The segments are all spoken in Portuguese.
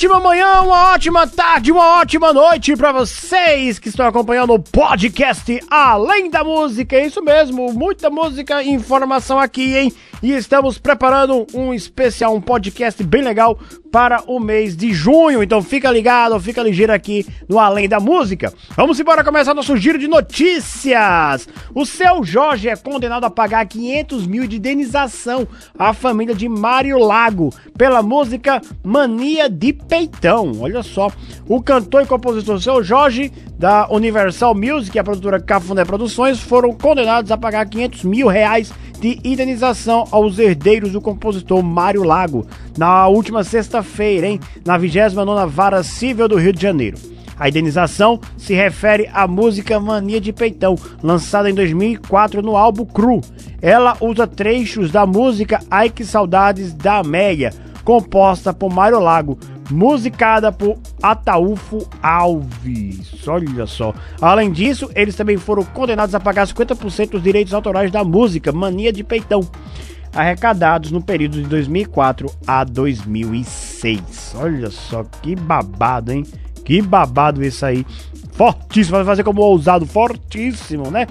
ótima manhã, uma ótima tarde, uma ótima noite para vocês que estão acompanhando o podcast Além da Música. É isso mesmo, muita música e informação aqui, hein? E estamos preparando um especial, um podcast bem legal para o mês de junho. Então fica ligado, fica ligeiro aqui no Além da Música. Vamos embora começar nosso giro de notícias. O seu Jorge é condenado a pagar 500 mil de indenização à família de Mário Lago pela música Mania de Peitão. Olha só, o cantor e compositor seu Jorge da Universal Music e a produtora Cafuné Produções foram condenados a pagar 500 mil reais de indenização aos herdeiros do compositor Mário Lago na última sexta-feira, hein, na 29ª Vara Civil do Rio de Janeiro. A indenização se refere à música Mania de Peitão, lançada em 2004 no álbum Cru. Ela usa trechos da música Ai Que Saudades da Meia, composta por Mário Lago, musicada por Ataúfo Alves. Olha só. Além disso, eles também foram condenados a pagar 50% dos direitos autorais da música Mania de Peitão, arrecadados no período de 2004 a 2006. Olha só que babado, hein? Que babado isso aí. Fortíssimo, vai fazer como ousado, fortíssimo, né?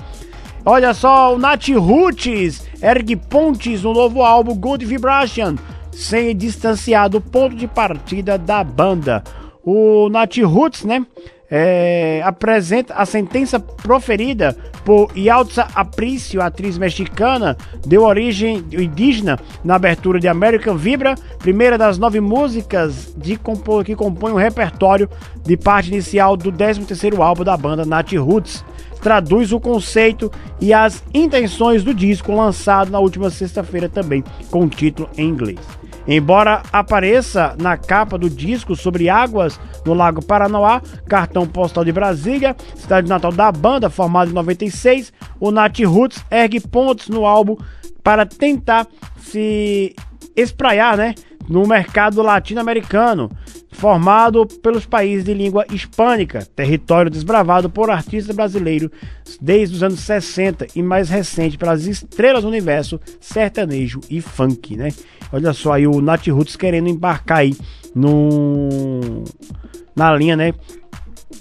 Olha só, o Nat Roots ergue pontes no novo álbum Good Vibration sem distanciar do ponto de partida da banda. O Nat Roots, né? É, apresenta a sentença proferida por Yaltza Aprício, atriz mexicana, deu origem indígena na abertura de American Vibra, primeira das nove músicas de que compõem o repertório de parte inicial do 13º álbum da banda Nat Roots. Traduz o conceito e as intenções do disco lançado na última sexta-feira também, com título em inglês. Embora apareça na capa do disco sobre águas no Lago Paranoá, cartão postal de Brasília, cidade natal da banda, formada em 96, o Nat Roots ergue pontos no álbum para tentar se espraiar, né, no mercado latino-americano, formado pelos países de língua hispânica, território desbravado por artistas brasileiros desde os anos 60 e mais recente pelas estrelas do universo sertanejo e funk, né? Olha só aí o Nat Roots querendo embarcar aí no na linha, né?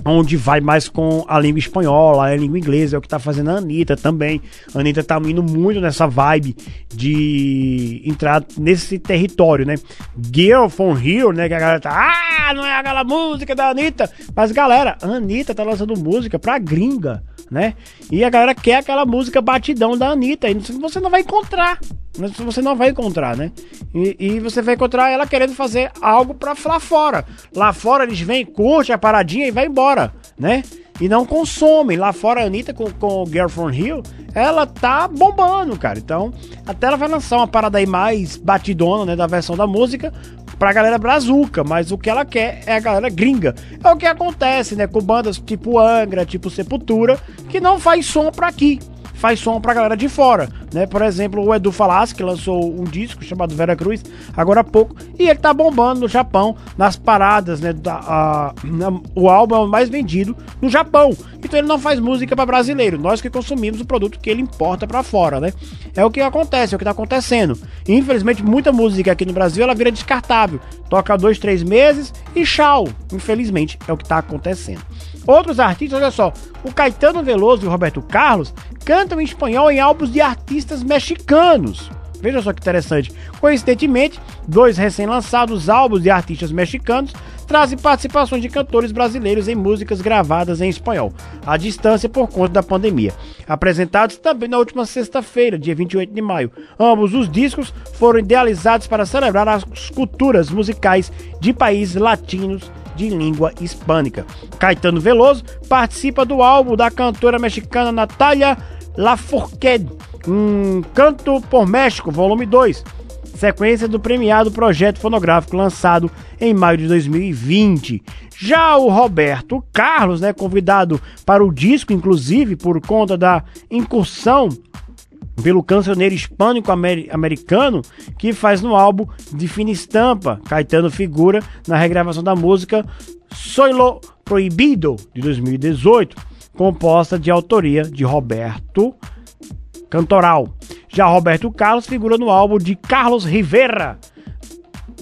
Onde vai mais com a língua espanhola, a língua inglesa, é o que tá fazendo a Anitta também. A Anitta tá indo muito nessa vibe de entrar nesse território, né? Girl from Here, né? Que a galera tá, ah, não é aquela música da Anitta. Mas galera, a Anitta tá lançando música pra gringa, né? E a galera quer aquela música batidão da Anitta. E você não vai encontrar. Você não vai encontrar, né? E, e você vai encontrar ela querendo fazer algo pra lá fora. Lá fora eles vêm, curte a paradinha e vai embora, né? E não consomem. Lá fora a Anitta com, com o Girl From Hill, ela tá bombando, cara. Então, até ela vai lançar uma parada aí mais batidona, né? Da versão da música pra galera brazuca, mas o que ela quer é a galera gringa. É o que acontece, né? Com bandas tipo Angra, tipo Sepultura, que não faz som pra aqui faz som pra galera de fora, né? Por exemplo, o Edu Falassi, que lançou um disco chamado Vera Cruz, agora há pouco, e ele tá bombando no Japão, nas paradas, né? Da, a, o álbum é o mais vendido no Japão. Então ele não faz música para brasileiro, nós que consumimos o produto que ele importa para fora, né? É o que acontece, é o que tá acontecendo. infelizmente, muita música aqui no Brasil ela vira descartável. Toca dois, três meses e tchau. Infelizmente, é o que tá acontecendo. Outros artistas, olha só, o Caetano Veloso e o Roberto Carlos cantam em espanhol em álbuns de artistas mexicanos. Veja só que interessante. Coincidentemente, dois recém-lançados álbuns de artistas mexicanos trazem participações de cantores brasileiros em músicas gravadas em espanhol, à distância por conta da pandemia. Apresentados também na última sexta-feira, dia 28 de maio. Ambos os discos foram idealizados para celebrar as culturas musicais de países latinos de língua hispânica. Caetano Veloso participa do álbum da cantora mexicana Natália Lafourcade, um Canto por México, volume 2, sequência do premiado projeto fonográfico lançado em maio de 2020. Já o Roberto Carlos, né, convidado para o disco, inclusive por conta da incursão pelo cancioneiro hispânico americano que faz no álbum de fina estampa. Caetano figura na regravação da música Soilo Proibido de 2018, composta de autoria de Roberto Cantoral. Já Roberto Carlos figura no álbum de Carlos Rivera,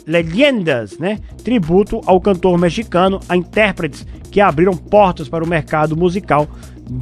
Leyendas, né? Tributo ao cantor mexicano, a intérpretes que abriram portas para o mercado musical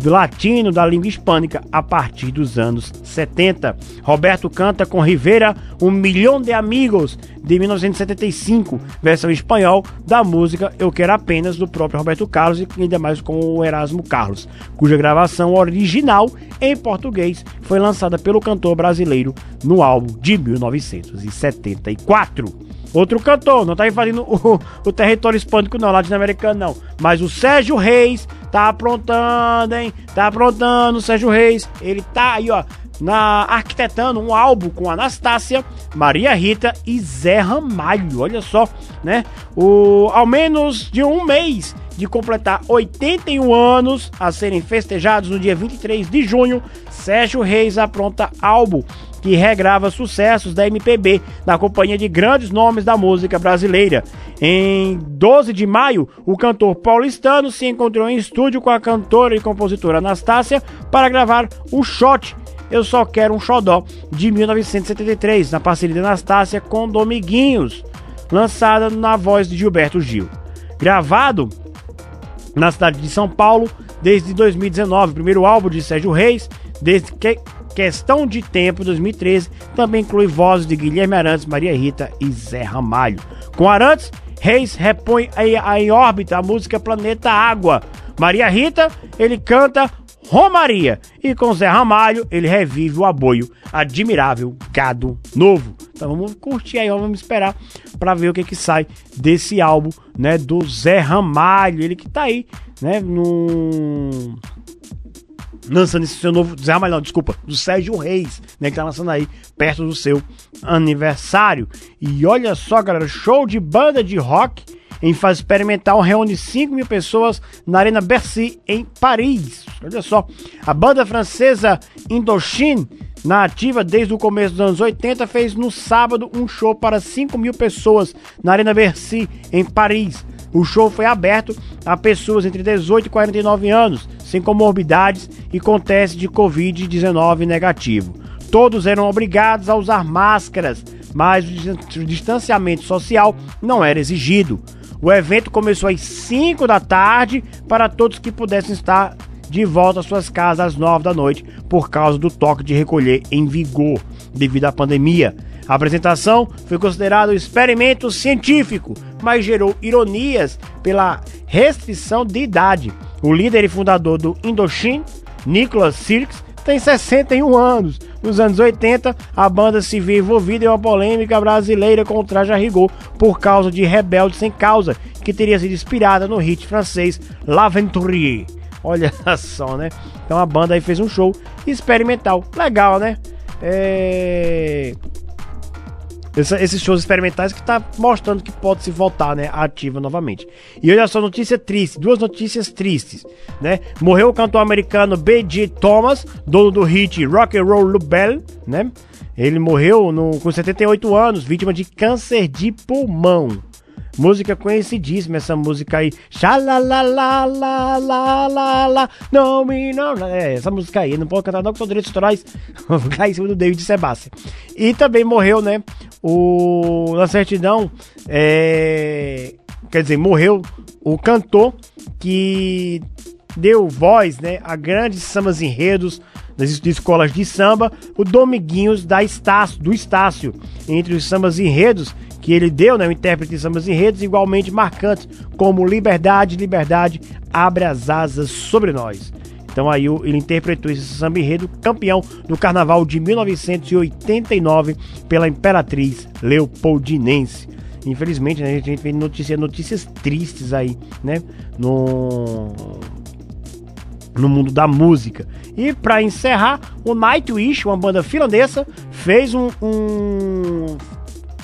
latino da língua hispânica a partir dos anos 70. Roberto canta com Rivera Um Milhão de Amigos de 1975, versão espanhol da música Eu Quero Apenas do próprio Roberto Carlos e ainda mais com o Erasmo Carlos, cuja gravação original em português foi lançada pelo cantor brasileiro no álbum de 1974. Outro cantor, não tá fazendo o, o território hispânico não, latino-americano não, mas o Sérgio Reis tá aprontando, hein? Tá aprontando Sérgio Reis. Ele tá aí, ó, na arquitetando um álbum com Anastácia, Maria Rita e Zé Ramalho. Olha só, né? O ao menos de um mês de completar 81 anos a serem festejados no dia 23 de junho, Sérgio Reis apronta álbum que regrava sucessos da MPB na companhia de grandes nomes da música brasileira. Em 12 de maio, o cantor paulistano se encontrou em estúdio com a cantora e compositora Anastácia para gravar o Shot Eu Só Quero um Xodó de 1973, na parceria de Anastácia com Dominguinhos, lançada na voz de Gilberto Gil. Gravado na cidade de São Paulo desde 2019, primeiro álbum de Sérgio Reis, desde que Questão de Tempo 2013 também inclui vozes de Guilherme Arantes, Maria Rita e Zé Ramalho. Com Arantes, Reis repõe em órbita a música Planeta Água. Maria Rita, ele canta Romaria. E com Zé Ramalho, ele revive o aboio admirável Gado Novo. Então vamos curtir aí, vamos esperar para ver o que que sai desse álbum, né, do Zé Ramalho, ele que tá aí, né, no lançando esse seu novo. Zé Ramalho, não, desculpa, do Sérgio Reis, né? Que tá lançando aí perto do seu aniversário. E olha só, galera, show de banda de rock em fase experimental reúne 5 mil pessoas na Arena Bercy, em Paris. Olha só, a banda francesa Indochine, na ativa desde o começo dos anos 80, fez no sábado um show para 5 mil pessoas na Arena Bercy, em Paris. O show foi aberto a pessoas entre 18 e 49 anos, sem comorbidades e com teste de Covid-19 negativo. Todos eram obrigados a usar máscaras, mas o distanciamento social não era exigido. O evento começou às 5 da tarde para todos que pudessem estar de volta às suas casas às 9 da noite por causa do toque de recolher em vigor devido à pandemia. A apresentação foi considerada um experimento científico, mas gerou ironias pela restrição de idade. O líder e fundador do Indochine, Nicholas Sirks, tem 61 anos. Nos anos 80, a banda se viu envolvida em uma polêmica brasileira com o traje a rigor por causa de Rebelde Sem Causa, que teria sido inspirada no hit francês L'Aventurier. Olha só, né? Então a banda aí fez um show experimental. Legal, né? É... Essa, esses shows experimentais que tá mostrando que pode se voltar, né, ativa novamente. E olha só, notícia triste, duas notícias tristes, né? Morreu o cantor americano B.G. Thomas, dono do hit Rock and Roll Lubel, né? Ele morreu no, com 78 anos, vítima de câncer de pulmão. Música conhecidíssima, essa música aí. Xalalalalalalala, não me não. É, essa música aí, não pode cantar não, que são direitos autorais. Vou ficar em cima do David Sebastian. E também morreu, né? O, na certidão, é, quer dizer, morreu o cantor que deu voz, né, a grandes sambas enredos das escolas de samba, o Dominguinhos da Estácio, do Estácio. Entre os sambas enredos que ele deu, né, o intérprete de sambas enredos igualmente marcantes, como Liberdade, Liberdade, abre as asas sobre nós. Então aí ele interpretou esse samba enredo campeão do carnaval de 1989 pela Imperatriz Leopoldinense. Infelizmente, né, a gente vê notícias, notícias tristes aí, né, no no mundo da música. E para encerrar, o Nightwish, uma banda finlandesa, fez um, um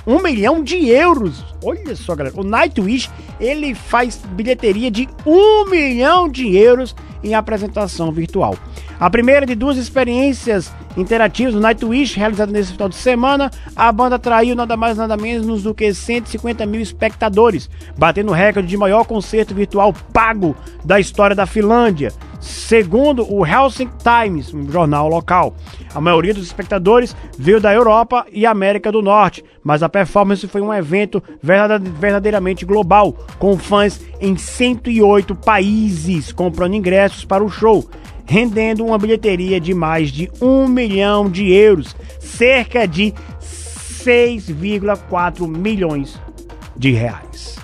um milhão de euros. Olha só, galera. O Nightwish, ele faz bilheteria de um milhão de euros em apresentação virtual. A primeira de duas experiências interativas do Nightwish realizada nesse final de semana, a banda atraiu nada mais nada menos do que 150 mil espectadores, batendo o recorde de maior concerto virtual pago da história da Finlândia. Segundo o Helsinki Times, um jornal local, a maioria dos espectadores veio da Europa e América do Norte, mas a performance foi um evento verdadeiramente global, com fãs em 108 países comprando ingressos para o show, rendendo uma bilheteria de mais de um milhão de euros, cerca de 6,4 milhões de reais.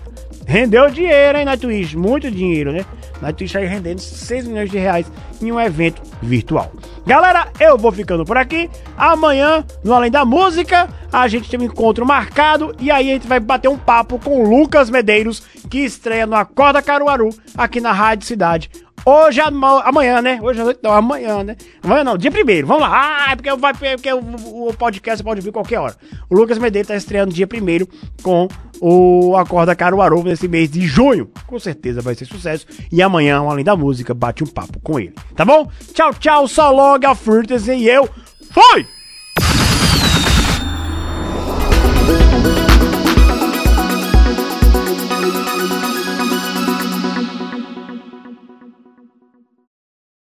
Rendeu dinheiro, hein, na Twitch? Muito dinheiro, né? Na Twitch aí rendendo 6 milhões de reais em um evento virtual. Galera, eu vou ficando por aqui. Amanhã, no Além da Música, a gente tem um encontro marcado e aí a gente vai bater um papo com o Lucas Medeiros, que estreia no Acorda Caruaru, aqui na Rádio Cidade. Hoje, amanhã, né? Hoje à noite, não, amanhã, né? Amanhã não, dia primeiro, vamos lá. Ah, é porque, vai, porque o, o podcast pode vir qualquer hora. O Lucas Medeiros tá estreando dia primeiro com o Acorda Caruaru nesse mês de junho. Com certeza vai ser sucesso. E amanhã, além da música, bate um papo com ele. Tá bom? Tchau, tchau, so long, Frutas e eu fui!